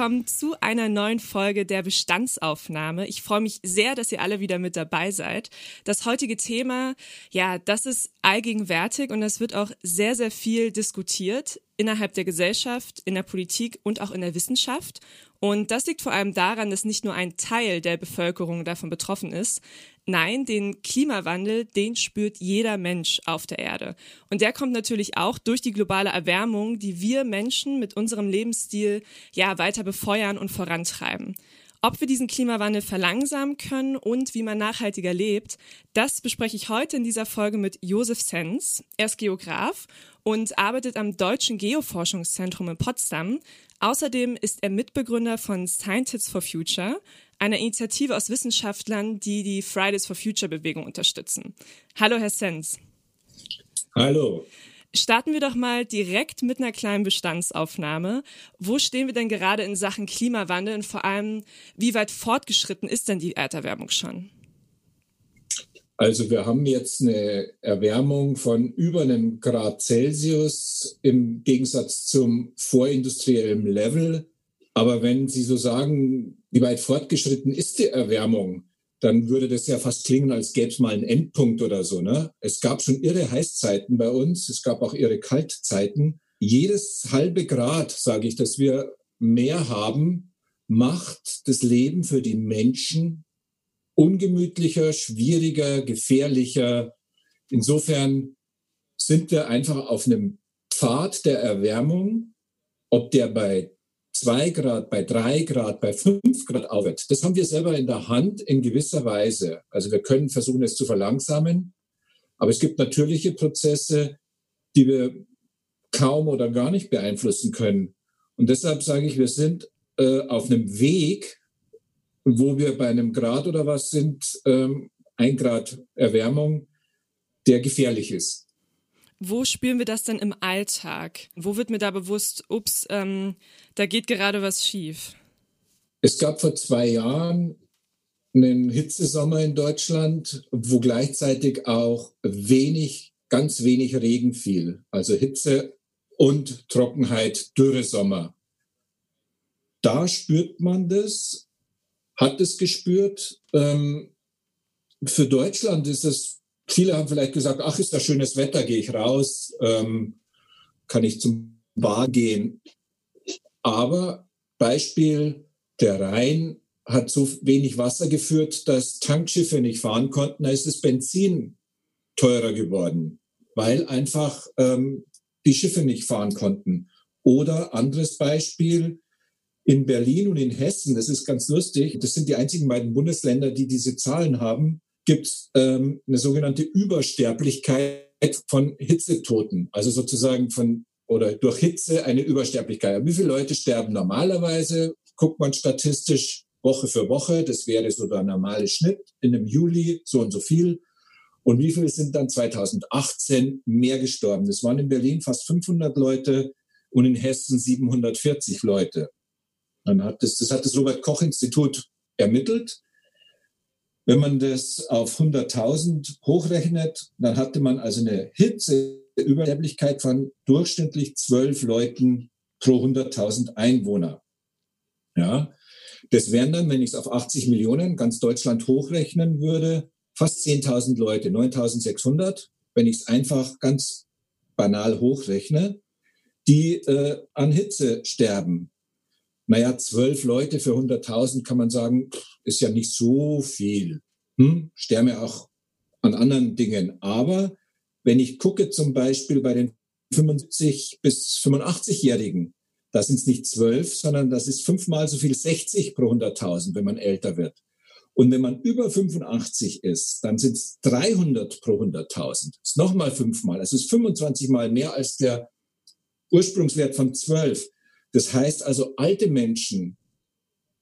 Willkommen zu einer neuen Folge der Bestandsaufnahme. Ich freue mich sehr, dass ihr alle wieder mit dabei seid. Das heutige Thema, ja, das ist allgegenwärtig und das wird auch sehr, sehr viel diskutiert innerhalb der Gesellschaft, in der Politik und auch in der Wissenschaft. Und das liegt vor allem daran, dass nicht nur ein Teil der Bevölkerung davon betroffen ist. Nein, den Klimawandel, den spürt jeder Mensch auf der Erde. Und der kommt natürlich auch durch die globale Erwärmung, die wir Menschen mit unserem Lebensstil ja weiter befeuern und vorantreiben. Ob wir diesen Klimawandel verlangsamen können und wie man nachhaltiger lebt, das bespreche ich heute in dieser Folge mit Josef Sens. Er ist Geograf und arbeitet am Deutschen Geoforschungszentrum in Potsdam. Außerdem ist er Mitbegründer von Scientists for Future, einer Initiative aus Wissenschaftlern, die die Fridays for Future Bewegung unterstützen. Hallo, Herr Sens. Hallo. Starten wir doch mal direkt mit einer kleinen Bestandsaufnahme. Wo stehen wir denn gerade in Sachen Klimawandel und vor allem, wie weit fortgeschritten ist denn die Erderwärmung schon? Also wir haben jetzt eine Erwärmung von über einem Grad Celsius im Gegensatz zum vorindustriellen Level. Aber wenn Sie so sagen, wie weit fortgeschritten ist die Erwärmung, dann würde das ja fast klingen, als gäbe es mal einen Endpunkt oder so. Ne? Es gab schon irre Heißzeiten bei uns, es gab auch irre Kaltzeiten. Jedes halbe Grad, sage ich, dass wir mehr haben, macht das Leben für die Menschen ungemütlicher, schwieriger, gefährlicher. Insofern sind wir einfach auf einem Pfad der Erwärmung, ob der bei zwei Grad, bei drei Grad, bei fünf Grad aufwärts. Das haben wir selber in der Hand in gewisser Weise. Also wir können versuchen, es zu verlangsamen. Aber es gibt natürliche Prozesse, die wir kaum oder gar nicht beeinflussen können. Und deshalb sage ich, wir sind äh, auf einem Weg, wo wir bei einem Grad oder was sind, ähm, ein Grad Erwärmung, der gefährlich ist. Wo spüren wir das denn im Alltag? Wo wird mir da bewusst, ups, ähm, da geht gerade was schief? Es gab vor zwei Jahren einen Hitzesommer in Deutschland, wo gleichzeitig auch wenig, ganz wenig Regen fiel. Also Hitze und Trockenheit, Dürresommer. Da spürt man das, hat es gespürt. Ähm, für Deutschland ist es Viele haben vielleicht gesagt, ach, ist da schönes Wetter, gehe ich raus, ähm, kann ich zum Bar gehen. Aber Beispiel, der Rhein hat so wenig Wasser geführt, dass Tankschiffe nicht fahren konnten. Da ist das Benzin teurer geworden, weil einfach ähm, die Schiffe nicht fahren konnten. Oder anderes Beispiel, in Berlin und in Hessen, das ist ganz lustig, das sind die einzigen beiden Bundesländer, die diese Zahlen haben, gibt es ähm, eine sogenannte Übersterblichkeit von Hitzetoten, also sozusagen von oder durch Hitze eine Übersterblichkeit. Wie viele Leute sterben normalerweise? Guckt man statistisch Woche für Woche, das wäre so der normale Schnitt in einem Juli, so und so viel. Und wie viele sind dann 2018 mehr gestorben? Das waren in Berlin fast 500 Leute und in Hessen 740 Leute. Dann hat das, das hat das Robert Koch Institut ermittelt. Wenn man das auf 100.000 hochrechnet, dann hatte man also eine Hitzeübersterblichkeit von durchschnittlich zwölf Leuten pro 100.000 Einwohner. Ja, das wären dann, wenn ich es auf 80 Millionen ganz Deutschland hochrechnen würde, fast 10.000 Leute, 9.600, wenn ich es einfach ganz banal hochrechne, die äh, an Hitze sterben. Naja, zwölf Leute für 100.000 kann man sagen, ist ja nicht so viel. Hm, sterbe auch an anderen Dingen. Aber wenn ich gucke zum Beispiel bei den 75 bis 85-Jährigen, da sind es nicht zwölf, sondern das ist fünfmal so viel 60 pro 100.000, wenn man älter wird. Und wenn man über 85 ist, dann sind es 300 pro 100.000. Das ist nochmal fünfmal. Das ist 25 mal mehr als der Ursprungswert von 12. Das heißt also, alte Menschen,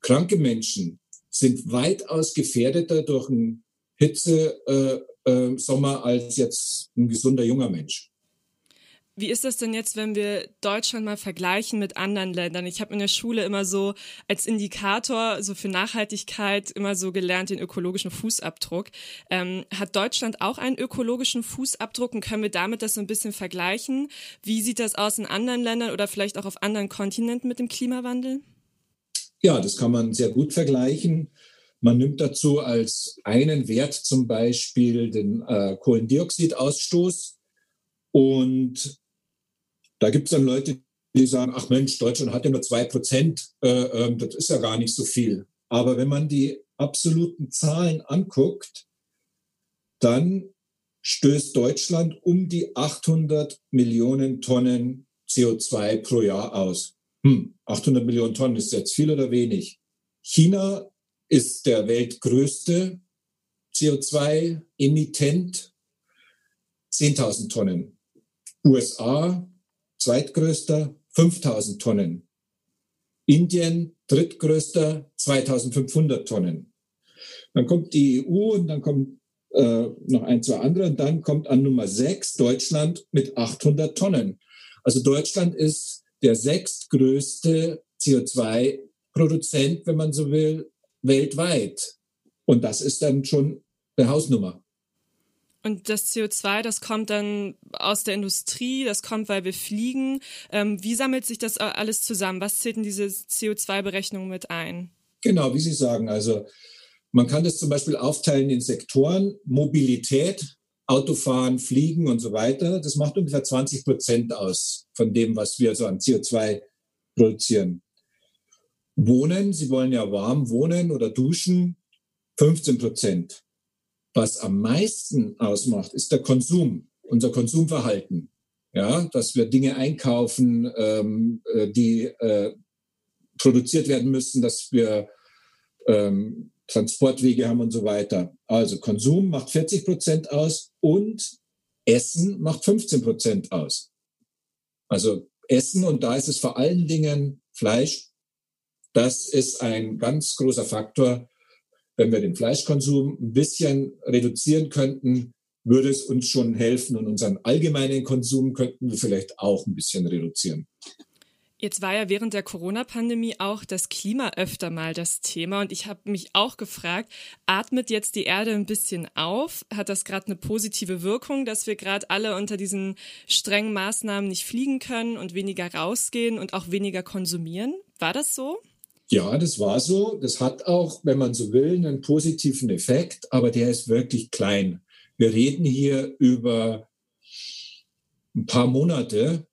kranke Menschen sind weitaus gefährdeter durch einen Hitze, äh, äh, Sommer als jetzt ein gesunder junger Mensch. Wie ist das denn jetzt, wenn wir Deutschland mal vergleichen mit anderen Ländern? Ich habe in der Schule immer so als Indikator so für Nachhaltigkeit immer so gelernt den ökologischen Fußabdruck. Ähm, hat Deutschland auch einen ökologischen Fußabdruck und können wir damit das so ein bisschen vergleichen? Wie sieht das aus in anderen Ländern oder vielleicht auch auf anderen Kontinenten mit dem Klimawandel? Ja, das kann man sehr gut vergleichen. Man nimmt dazu als einen Wert zum Beispiel den äh, Kohlendioxidausstoß. Und da gibt es dann Leute, die sagen, ach Mensch, Deutschland hat ja nur zwei Prozent, äh, äh, das ist ja gar nicht so viel. Aber wenn man die absoluten Zahlen anguckt, dann stößt Deutschland um die 800 Millionen Tonnen CO2 pro Jahr aus. Hm, 800 Millionen Tonnen ist jetzt viel oder wenig? China ist der weltgrößte CO2-Emittent, 10.000 Tonnen. USA zweitgrößter 5000 Tonnen. Indien drittgrößter 2500 Tonnen. Dann kommt die EU und dann kommt äh, noch ein, zwei andere und dann kommt an Nummer sechs Deutschland mit 800 Tonnen. Also Deutschland ist der sechstgrößte CO2-Produzent, wenn man so will, weltweit. Und das ist dann schon eine Hausnummer. Und das CO2, das kommt dann aus der Industrie, das kommt, weil wir fliegen. Ähm, wie sammelt sich das alles zusammen? Was zählt in diese CO2-Berechnung mit ein? Genau, wie Sie sagen. Also man kann das zum Beispiel aufteilen in Sektoren. Mobilität, Autofahren, Fliegen und so weiter. Das macht ungefähr 20 Prozent aus von dem, was wir so an CO2 produzieren. Wohnen, Sie wollen ja warm wohnen oder duschen, 15 Prozent. Was am meisten ausmacht, ist der Konsum, unser Konsumverhalten. Ja, dass wir Dinge einkaufen, ähm, äh, die äh, produziert werden müssen, dass wir ähm, Transportwege haben und so weiter. Also Konsum macht 40 Prozent aus und Essen macht 15 Prozent aus. Also Essen und da ist es vor allen Dingen Fleisch. Das ist ein ganz großer Faktor, wenn wir den Fleischkonsum ein bisschen reduzieren könnten, würde es uns schon helfen und unseren allgemeinen Konsum könnten wir vielleicht auch ein bisschen reduzieren. Jetzt war ja während der Corona-Pandemie auch das Klima öfter mal das Thema und ich habe mich auch gefragt, atmet jetzt die Erde ein bisschen auf? Hat das gerade eine positive Wirkung, dass wir gerade alle unter diesen strengen Maßnahmen nicht fliegen können und weniger rausgehen und auch weniger konsumieren? War das so? Ja, das war so. Das hat auch, wenn man so will, einen positiven Effekt, aber der ist wirklich klein. Wir reden hier über ein paar Monate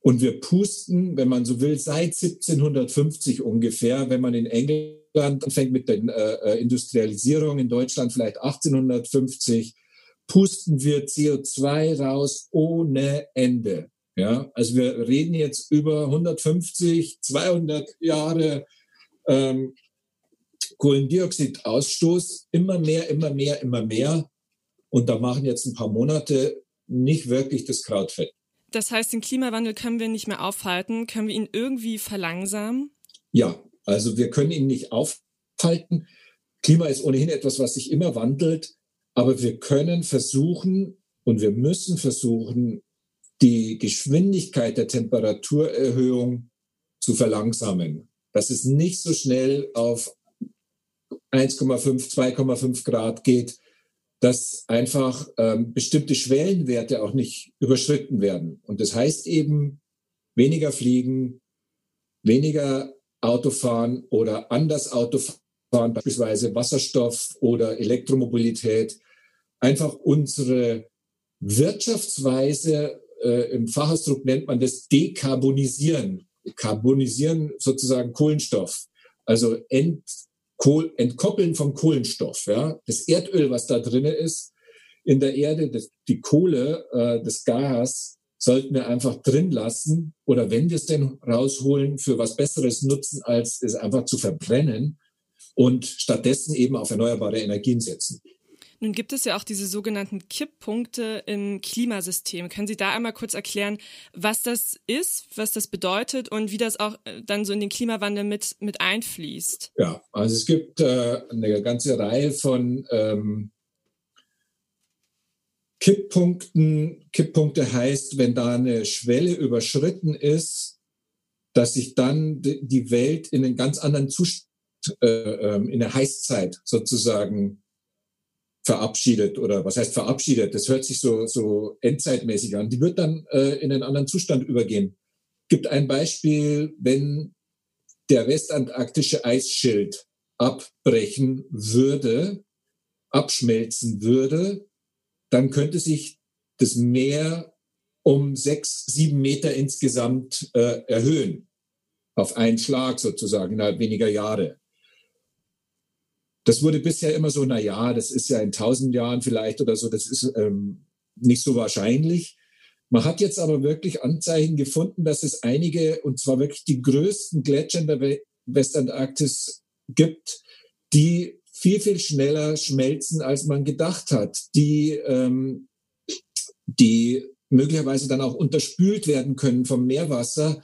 und wir pusten, wenn man so will, seit 1750 ungefähr, wenn man in England anfängt mit der äh, Industrialisierung, in Deutschland vielleicht 1850, pusten wir CO2 raus ohne Ende. Ja, also wir reden jetzt über 150, 200 Jahre ähm, Kohlendioxidausstoß immer mehr, immer mehr, immer mehr. Und da machen jetzt ein paar Monate nicht wirklich das Kraut fett. Das heißt, den Klimawandel können wir nicht mehr aufhalten. Können wir ihn irgendwie verlangsamen? Ja, also wir können ihn nicht aufhalten. Klima ist ohnehin etwas, was sich immer wandelt. Aber wir können versuchen und wir müssen versuchen, die Geschwindigkeit der Temperaturerhöhung zu verlangsamen dass es nicht so schnell auf 1,5, 2,5 Grad geht, dass einfach ähm, bestimmte Schwellenwerte auch nicht überschritten werden. Und das heißt eben weniger fliegen, weniger Autofahren oder anders Autofahren, beispielsweise Wasserstoff oder Elektromobilität. Einfach unsere Wirtschaftsweise, äh, im Fachausdruck nennt man das Dekarbonisieren Karbonisieren sozusagen Kohlenstoff, also ent, Kohl, entkoppeln vom Kohlenstoff. Ja? Das Erdöl, was da drin ist, in der Erde, das, die Kohle, äh, das Gas, sollten wir einfach drin lassen oder wenn wir es denn rausholen, für was Besseres nutzen, als es einfach zu verbrennen und stattdessen eben auf erneuerbare Energien setzen. Nun gibt es ja auch diese sogenannten Kipppunkte im Klimasystem. Können Sie da einmal kurz erklären, was das ist, was das bedeutet und wie das auch äh, dann so in den Klimawandel mit, mit einfließt? Ja, also es gibt äh, eine ganze Reihe von ähm, Kipppunkten. Kipppunkte heißt, wenn da eine Schwelle überschritten ist, dass sich dann die Welt in einen ganz anderen Zustand, äh, ähm, in der Heißzeit sozusagen verabschiedet oder was heißt verabschiedet? Das hört sich so, so endzeitmäßig an. Die wird dann äh, in einen anderen Zustand übergehen. Gibt ein Beispiel, wenn der westantarktische Eisschild abbrechen würde, abschmelzen würde, dann könnte sich das Meer um sechs, sieben Meter insgesamt äh, erhöhen. Auf einen Schlag sozusagen innerhalb weniger Jahre. Das wurde bisher immer so, na ja, das ist ja in tausend Jahren vielleicht oder so, das ist ähm, nicht so wahrscheinlich. Man hat jetzt aber wirklich Anzeichen gefunden, dass es einige, und zwar wirklich die größten Gletscher in der Westantarktis gibt, die viel, viel schneller schmelzen, als man gedacht hat, die, ähm, die möglicherweise dann auch unterspült werden können vom Meerwasser.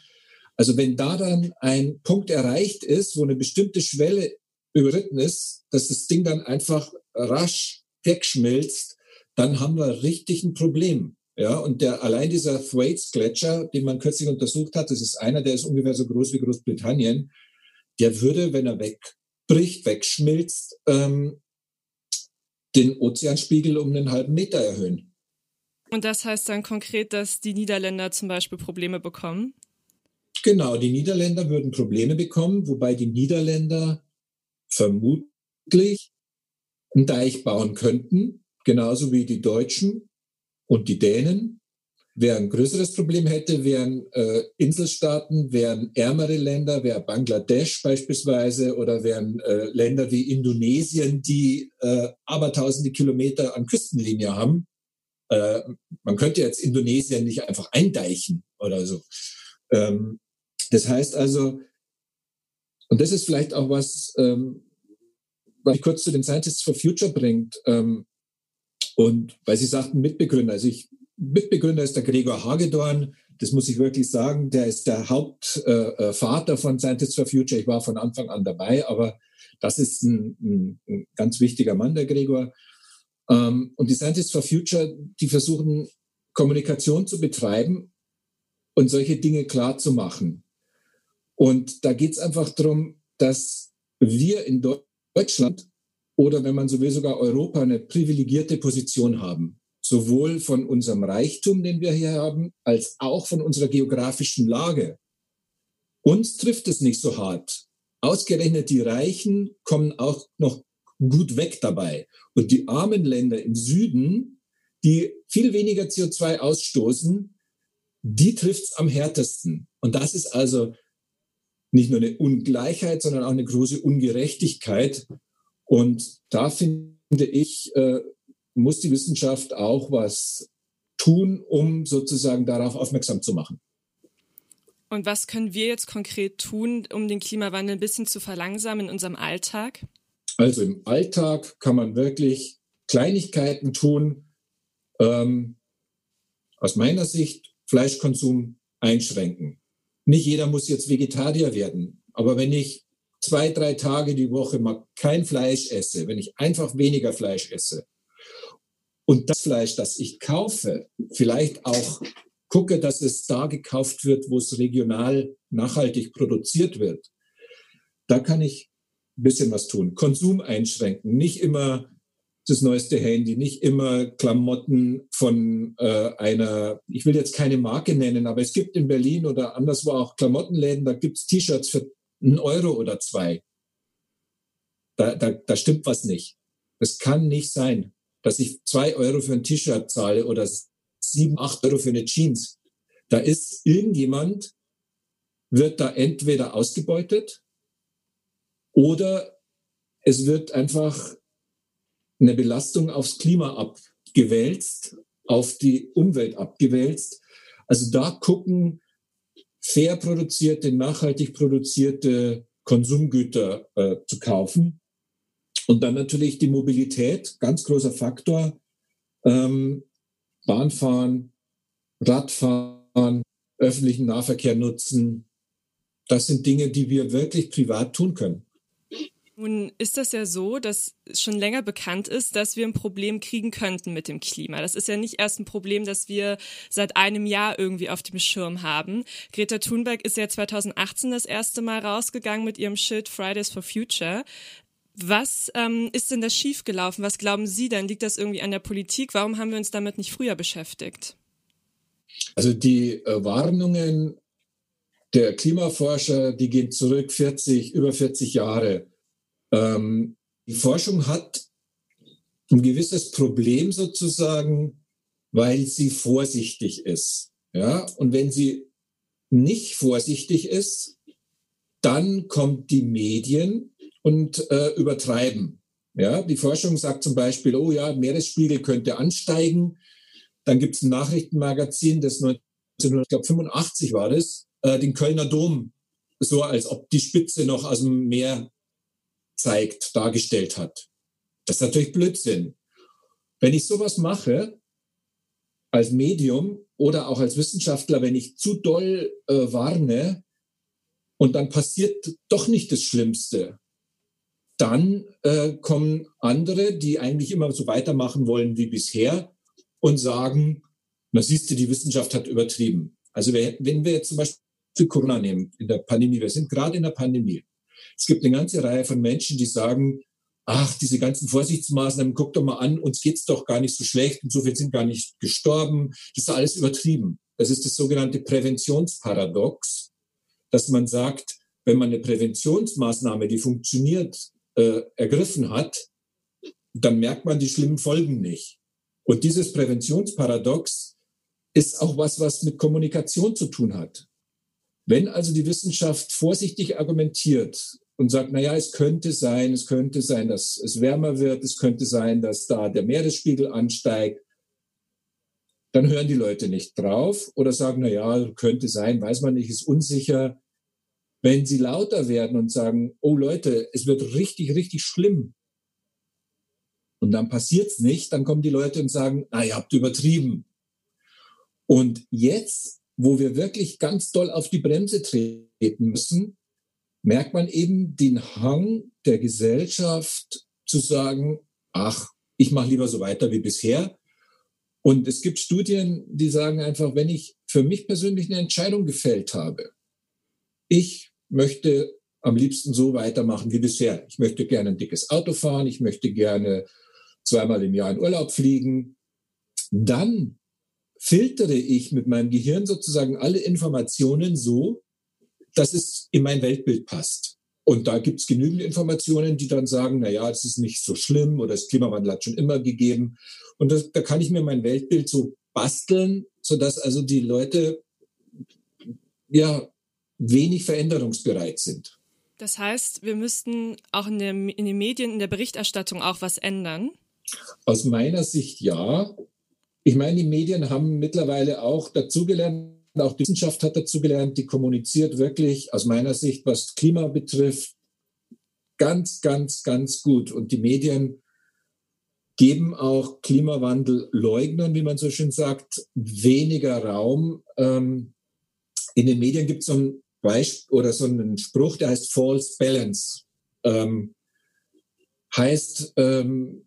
Also wenn da dann ein Punkt erreicht ist, wo eine bestimmte Schwelle überritten ist, dass das Ding dann einfach rasch wegschmilzt, dann haben wir richtig ein Problem. Ja, und der, allein dieser Thwaites Gletscher, den man kürzlich untersucht hat, das ist einer, der ist ungefähr so groß wie Großbritannien, der würde, wenn er wegbricht, wegschmilzt, ähm, den Ozeanspiegel um einen halben Meter erhöhen. Und das heißt dann konkret, dass die Niederländer zum Beispiel Probleme bekommen? Genau, die Niederländer würden Probleme bekommen, wobei die Niederländer vermutlich einen Deich bauen könnten, genauso wie die Deutschen und die Dänen. Wer ein größeres Problem hätte, wären äh, Inselstaaten, wären ärmere Länder, wäre Bangladesch beispielsweise oder wären äh, Länder wie Indonesien, die äh, abertausende Kilometer an Küstenlinie haben. Äh, man könnte jetzt Indonesien nicht einfach eindeichen oder so. Ähm, das heißt also, und das ist vielleicht auch was, ähm, mich kurz zu den Scientists for Future bringt. Ähm, und weil Sie sagten Mitbegründer, also ich, Mitbegründer ist der Gregor Hagedorn. Das muss ich wirklich sagen. Der ist der Hauptvater äh, von Scientists for Future. Ich war von Anfang an dabei, aber das ist ein, ein, ein ganz wichtiger Mann, der Gregor. Ähm, und die Scientists for Future, die versuchen Kommunikation zu betreiben und solche Dinge klar zu machen. Und da geht es einfach darum, dass wir in Deutschland oder wenn man so will sogar Europa eine privilegierte Position haben. Sowohl von unserem Reichtum, den wir hier haben, als auch von unserer geografischen Lage. Uns trifft es nicht so hart. Ausgerechnet die Reichen kommen auch noch gut weg dabei. Und die armen Länder im Süden, die viel weniger CO2 ausstoßen, die trifft es am härtesten. Und das ist also nicht nur eine Ungleichheit, sondern auch eine große Ungerechtigkeit. Und da finde ich, äh, muss die Wissenschaft auch was tun, um sozusagen darauf aufmerksam zu machen. Und was können wir jetzt konkret tun, um den Klimawandel ein bisschen zu verlangsamen in unserem Alltag? Also im Alltag kann man wirklich Kleinigkeiten tun. Ähm, aus meiner Sicht Fleischkonsum einschränken. Nicht jeder muss jetzt Vegetarier werden, aber wenn ich zwei, drei Tage die Woche mal kein Fleisch esse, wenn ich einfach weniger Fleisch esse und das Fleisch, das ich kaufe, vielleicht auch gucke, dass es da gekauft wird, wo es regional nachhaltig produziert wird, da kann ich ein bisschen was tun. Konsum einschränken, nicht immer das neueste Handy, nicht immer Klamotten von äh, einer, ich will jetzt keine Marke nennen, aber es gibt in Berlin oder anderswo auch Klamottenläden, da gibt's T-Shirts für einen Euro oder zwei. Da, da, da stimmt was nicht. Es kann nicht sein, dass ich zwei Euro für ein T-Shirt zahle oder sieben, acht Euro für eine Jeans. Da ist irgendjemand, wird da entweder ausgebeutet oder es wird einfach eine Belastung aufs Klima abgewälzt, auf die Umwelt abgewälzt. Also da gucken, fair produzierte, nachhaltig produzierte Konsumgüter äh, zu kaufen. Und dann natürlich die Mobilität, ganz großer Faktor. Ähm, Bahnfahren, Radfahren, öffentlichen Nahverkehr nutzen. Das sind Dinge, die wir wirklich privat tun können. Nun ist das ja so, dass schon länger bekannt ist, dass wir ein Problem kriegen könnten mit dem Klima. Das ist ja nicht erst ein Problem, das wir seit einem Jahr irgendwie auf dem Schirm haben. Greta Thunberg ist ja 2018 das erste Mal rausgegangen mit ihrem Schild Fridays for Future. Was ähm, ist denn da schiefgelaufen? Was glauben Sie denn? Liegt das irgendwie an der Politik? Warum haben wir uns damit nicht früher beschäftigt? Also die äh, Warnungen der Klimaforscher, die gehen zurück 40, über 40 Jahre. Ähm, die Forschung hat ein gewisses Problem sozusagen, weil sie vorsichtig ist. Ja, und wenn sie nicht vorsichtig ist, dann kommt die Medien und äh, übertreiben. Ja, die Forschung sagt zum Beispiel, oh ja, Meeresspiegel könnte ansteigen. Dann gibt es ein Nachrichtenmagazin, das 1985 war das, äh, den Kölner Dom, so als ob die Spitze noch aus dem Meer zeigt, dargestellt hat. Das ist natürlich Blödsinn. Wenn ich sowas mache, als Medium oder auch als Wissenschaftler, wenn ich zu doll äh, warne und dann passiert doch nicht das Schlimmste, dann äh, kommen andere, die eigentlich immer so weitermachen wollen wie bisher und sagen, na siehst du, die Wissenschaft hat übertrieben. Also wenn wir jetzt zum Beispiel Corona nehmen, in der Pandemie, wir sind gerade in der Pandemie, es gibt eine ganze Reihe von Menschen, die sagen, ach, diese ganzen Vorsichtsmaßnahmen, guck doch mal an, uns geht's doch gar nicht so schlecht und so viele sind gar nicht gestorben. Das ist alles übertrieben. Das ist das sogenannte Präventionsparadox, dass man sagt, wenn man eine Präventionsmaßnahme, die funktioniert, äh, ergriffen hat, dann merkt man die schlimmen Folgen nicht. Und dieses Präventionsparadox ist auch was, was mit Kommunikation zu tun hat. Wenn also die Wissenschaft vorsichtig argumentiert und sagt, na ja, es könnte sein, es könnte sein, dass es wärmer wird, es könnte sein, dass da der Meeresspiegel ansteigt, dann hören die Leute nicht drauf oder sagen, na ja, könnte sein, weiß man nicht, ist unsicher. Wenn sie lauter werden und sagen, oh Leute, es wird richtig, richtig schlimm, und dann passiert's nicht, dann kommen die Leute und sagen, na, ihr habt übertrieben. Und jetzt wo wir wirklich ganz doll auf die Bremse treten müssen, merkt man eben den Hang der Gesellschaft zu sagen, ach, ich mache lieber so weiter wie bisher. Und es gibt Studien, die sagen einfach, wenn ich für mich persönlich eine Entscheidung gefällt habe, ich möchte am liebsten so weitermachen wie bisher. Ich möchte gerne ein dickes Auto fahren, ich möchte gerne zweimal im Jahr in Urlaub fliegen, dann filtere ich mit meinem Gehirn sozusagen alle Informationen so, dass es in mein Weltbild passt. Und da gibt es genügend Informationen, die dann sagen, na ja, es ist nicht so schlimm oder das Klimawandel hat schon immer gegeben. Und das, da kann ich mir mein Weltbild so basteln, sodass also die Leute ja wenig veränderungsbereit sind. Das heißt, wir müssten auch in, der, in den Medien, in der Berichterstattung auch was ändern? Aus meiner Sicht ja. Ich meine, die Medien haben mittlerweile auch dazugelernt, auch die Wissenschaft hat dazugelernt, die kommuniziert wirklich aus meiner Sicht, was Klima betrifft, ganz, ganz, ganz gut. Und die Medien geben auch Klimawandelleugnern, wie man so schön sagt, weniger Raum. Ähm, in den Medien gibt es so ein Beispiel oder so einen Spruch, der heißt False Balance. Ähm, heißt, ähm,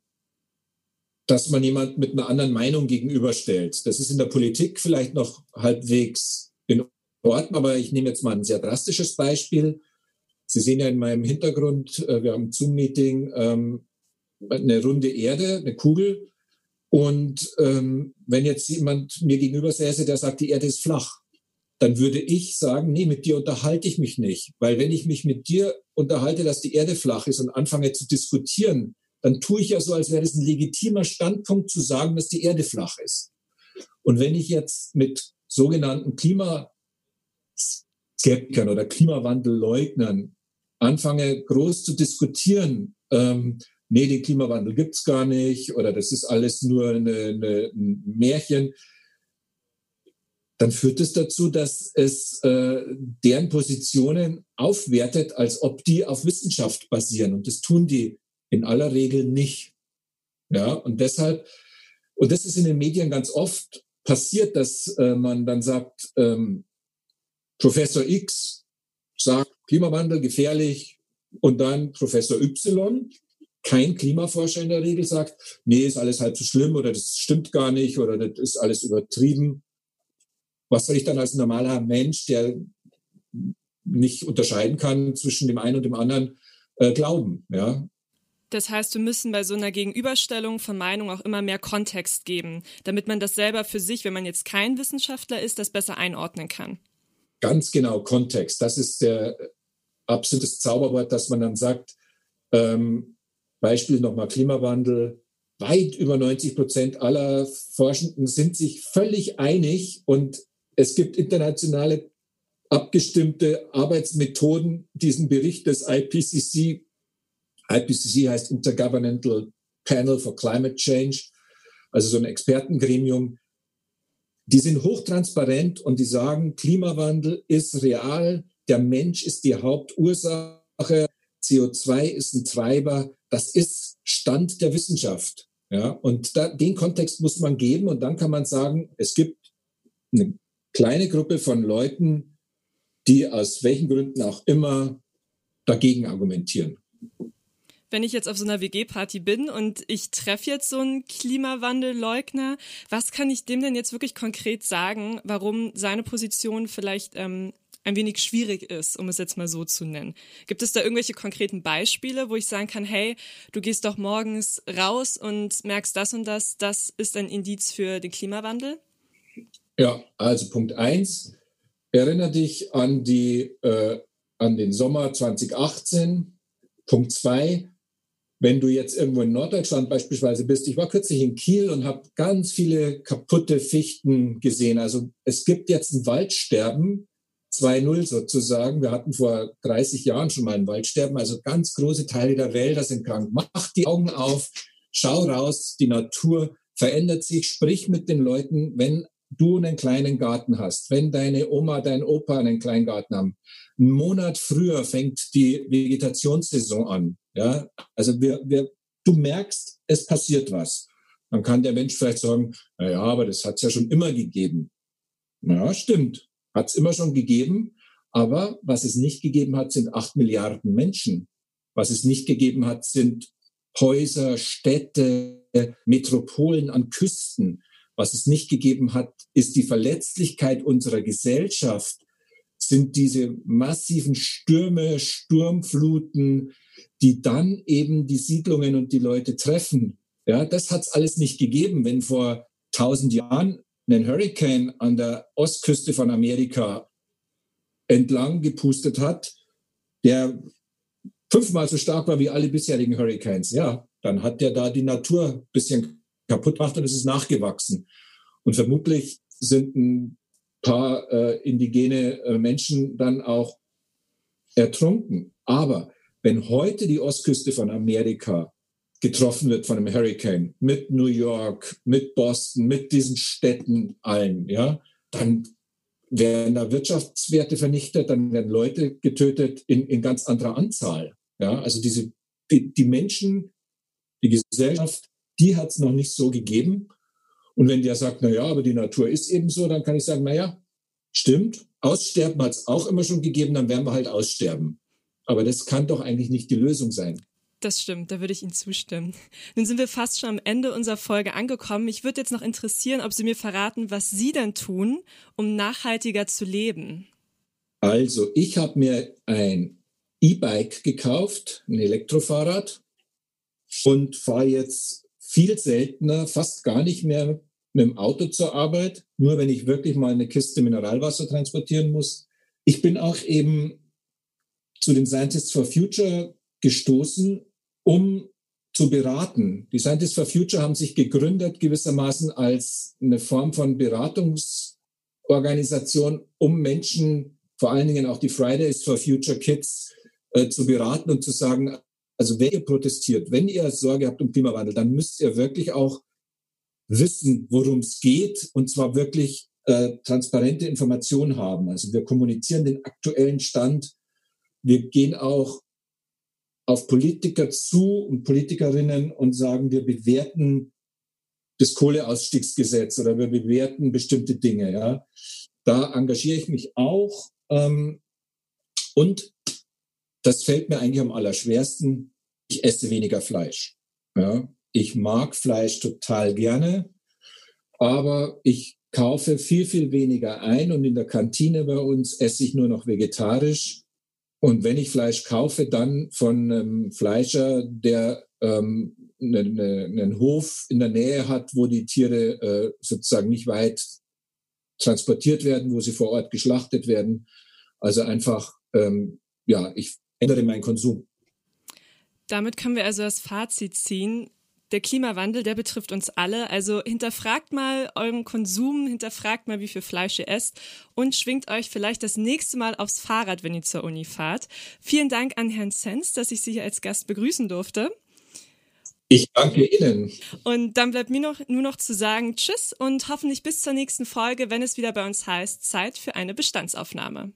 dass man jemand mit einer anderen Meinung gegenüberstellt. Das ist in der Politik vielleicht noch halbwegs in Ordnung, aber ich nehme jetzt mal ein sehr drastisches Beispiel. Sie sehen ja in meinem Hintergrund, äh, wir haben ein Zoom-Meeting, ähm, eine runde Erde, eine Kugel. Und ähm, wenn jetzt jemand mir gegenüber säße, der sagt, die Erde ist flach, dann würde ich sagen, nee, mit dir unterhalte ich mich nicht. Weil wenn ich mich mit dir unterhalte, dass die Erde flach ist und anfange zu diskutieren, dann tue ich ja so, als wäre es ein legitimer Standpunkt zu sagen, dass die Erde flach ist. Und wenn ich jetzt mit sogenannten Klimaskeptikern oder Klimawandelleugnern anfange, groß zu diskutieren, ähm, nee, den Klimawandel gibt's gar nicht oder das ist alles nur eine, eine, ein Märchen, dann führt es dazu, dass es äh, deren Positionen aufwertet, als ob die auf Wissenschaft basieren. Und das tun die In aller Regel nicht. Ja, und deshalb, und das ist in den Medien ganz oft passiert, dass äh, man dann sagt, ähm, Professor X sagt, Klimawandel gefährlich, und dann Professor Y, kein Klimaforscher in der Regel, sagt, nee, ist alles halb so schlimm oder das stimmt gar nicht oder das ist alles übertrieben. Was soll ich dann als normaler Mensch, der nicht unterscheiden kann zwischen dem einen und dem anderen, äh, glauben? Ja, das heißt, wir müssen bei so einer Gegenüberstellung von Meinung auch immer mehr Kontext geben, damit man das selber für sich, wenn man jetzt kein Wissenschaftler ist, das besser einordnen kann. Ganz genau, Kontext. Das ist der absolutes Zauberwort, dass man dann sagt, ähm, Beispiel nochmal Klimawandel, weit über 90 Prozent aller Forschenden sind sich völlig einig und es gibt internationale abgestimmte Arbeitsmethoden, diesen Bericht des IPCC IPCC heißt Intergovernmental Panel for Climate Change, also so ein Expertengremium. Die sind hochtransparent und die sagen, Klimawandel ist real, der Mensch ist die Hauptursache, CO2 ist ein Treiber, das ist Stand der Wissenschaft. Ja, und da, den Kontext muss man geben und dann kann man sagen, es gibt eine kleine Gruppe von Leuten, die aus welchen Gründen auch immer dagegen argumentieren wenn ich jetzt auf so einer WG-Party bin und ich treffe jetzt so einen Klimawandelleugner, was kann ich dem denn jetzt wirklich konkret sagen, warum seine Position vielleicht ähm, ein wenig schwierig ist, um es jetzt mal so zu nennen? Gibt es da irgendwelche konkreten Beispiele, wo ich sagen kann, hey, du gehst doch morgens raus und merkst das und das, das ist ein Indiz für den Klimawandel? Ja, also Punkt eins, erinnere dich an die, äh, an den Sommer 2018. Punkt zwei, wenn du jetzt irgendwo in Norddeutschland beispielsweise bist, ich war kürzlich in Kiel und habe ganz viele kaputte Fichten gesehen. Also es gibt jetzt ein Waldsterben, 2.0 sozusagen. Wir hatten vor 30 Jahren schon mal ein Waldsterben. Also ganz große Teile der Wälder sind krank. Mach die Augen auf, schau raus, die Natur verändert sich. Sprich mit den Leuten, wenn du einen kleinen Garten hast, wenn deine Oma, dein Opa einen kleinen Garten haben. Einen Monat früher fängt die Vegetationssaison an. Ja, also wir, wir, du merkst, es passiert was. Dann kann der Mensch vielleicht sagen, na ja, aber das hat es ja schon immer gegeben. Ja, stimmt. Hat es immer schon gegeben. Aber was es nicht gegeben hat, sind acht Milliarden Menschen. Was es nicht gegeben hat, sind Häuser, Städte, Metropolen an Küsten. Was es nicht gegeben hat, ist die Verletzlichkeit unserer Gesellschaft, sind diese massiven Stürme, Sturmfluten, die dann eben die Siedlungen und die Leute treffen. Ja, das hat es alles nicht gegeben, wenn vor tausend Jahren ein Hurricane an der Ostküste von Amerika entlang gepustet hat, der fünfmal so stark war wie alle bisherigen Hurricanes. Ja, dann hat der da die Natur ein bisschen kaputt gemacht und es ist nachgewachsen. Und vermutlich sind ein paar äh, indigene äh, Menschen dann auch ertrunken. Aber wenn heute die Ostküste von Amerika getroffen wird von einem Hurricane mit New York, mit Boston, mit diesen Städten allen, ja, dann werden da Wirtschaftswerte vernichtet, dann werden Leute getötet in, in ganz anderer Anzahl. Ja, also diese, die, die Menschen, die Gesellschaft, die hat es noch nicht so gegeben. Und wenn der sagt, na ja, aber die Natur ist eben so, dann kann ich sagen, na ja, stimmt. Aussterben hat es auch immer schon gegeben, dann werden wir halt aussterben. Aber das kann doch eigentlich nicht die Lösung sein. Das stimmt, da würde ich Ihnen zustimmen. Nun sind wir fast schon am Ende unserer Folge angekommen. Mich würde jetzt noch interessieren, ob Sie mir verraten, was Sie denn tun, um nachhaltiger zu leben. Also, ich habe mir ein E-Bike gekauft, ein Elektrofahrrad und fahre jetzt viel seltener, fast gar nicht mehr mit dem Auto zur Arbeit, nur wenn ich wirklich mal eine Kiste Mineralwasser transportieren muss. Ich bin auch eben zu den Scientists for Future gestoßen, um zu beraten. Die Scientists for Future haben sich gegründet gewissermaßen als eine Form von Beratungsorganisation, um Menschen, vor allen Dingen auch die Fridays for Future Kids, äh, zu beraten und zu sagen, also wenn ihr protestiert, wenn ihr Sorge habt um Klimawandel, dann müsst ihr wirklich auch wissen, worum es geht und zwar wirklich äh, transparente Informationen haben. Also wir kommunizieren den aktuellen Stand wir gehen auch auf Politiker zu und Politikerinnen und sagen, wir bewerten das Kohleausstiegsgesetz oder wir bewerten bestimmte Dinge. Ja. Da engagiere ich mich auch. Ähm, und das fällt mir eigentlich am allerschwersten. Ich esse weniger Fleisch. Ja. Ich mag Fleisch total gerne, aber ich kaufe viel, viel weniger ein und in der Kantine bei uns esse ich nur noch vegetarisch. Und wenn ich Fleisch kaufe, dann von einem Fleischer, der ähm, einen, einen Hof in der Nähe hat, wo die Tiere äh, sozusagen nicht weit transportiert werden, wo sie vor Ort geschlachtet werden. Also einfach, ähm, ja, ich ändere meinen Konsum. Damit können wir also das Fazit ziehen der Klimawandel, der betrifft uns alle. Also hinterfragt mal euren Konsum, hinterfragt mal, wie viel Fleisch ihr esst und schwingt euch vielleicht das nächste Mal aufs Fahrrad, wenn ihr zur Uni fahrt. Vielen Dank an Herrn Zenz, dass ich Sie hier als Gast begrüßen durfte. Ich danke Ihnen. Und dann bleibt mir noch, nur noch zu sagen Tschüss und hoffentlich bis zur nächsten Folge, wenn es wieder bei uns heißt Zeit für eine Bestandsaufnahme.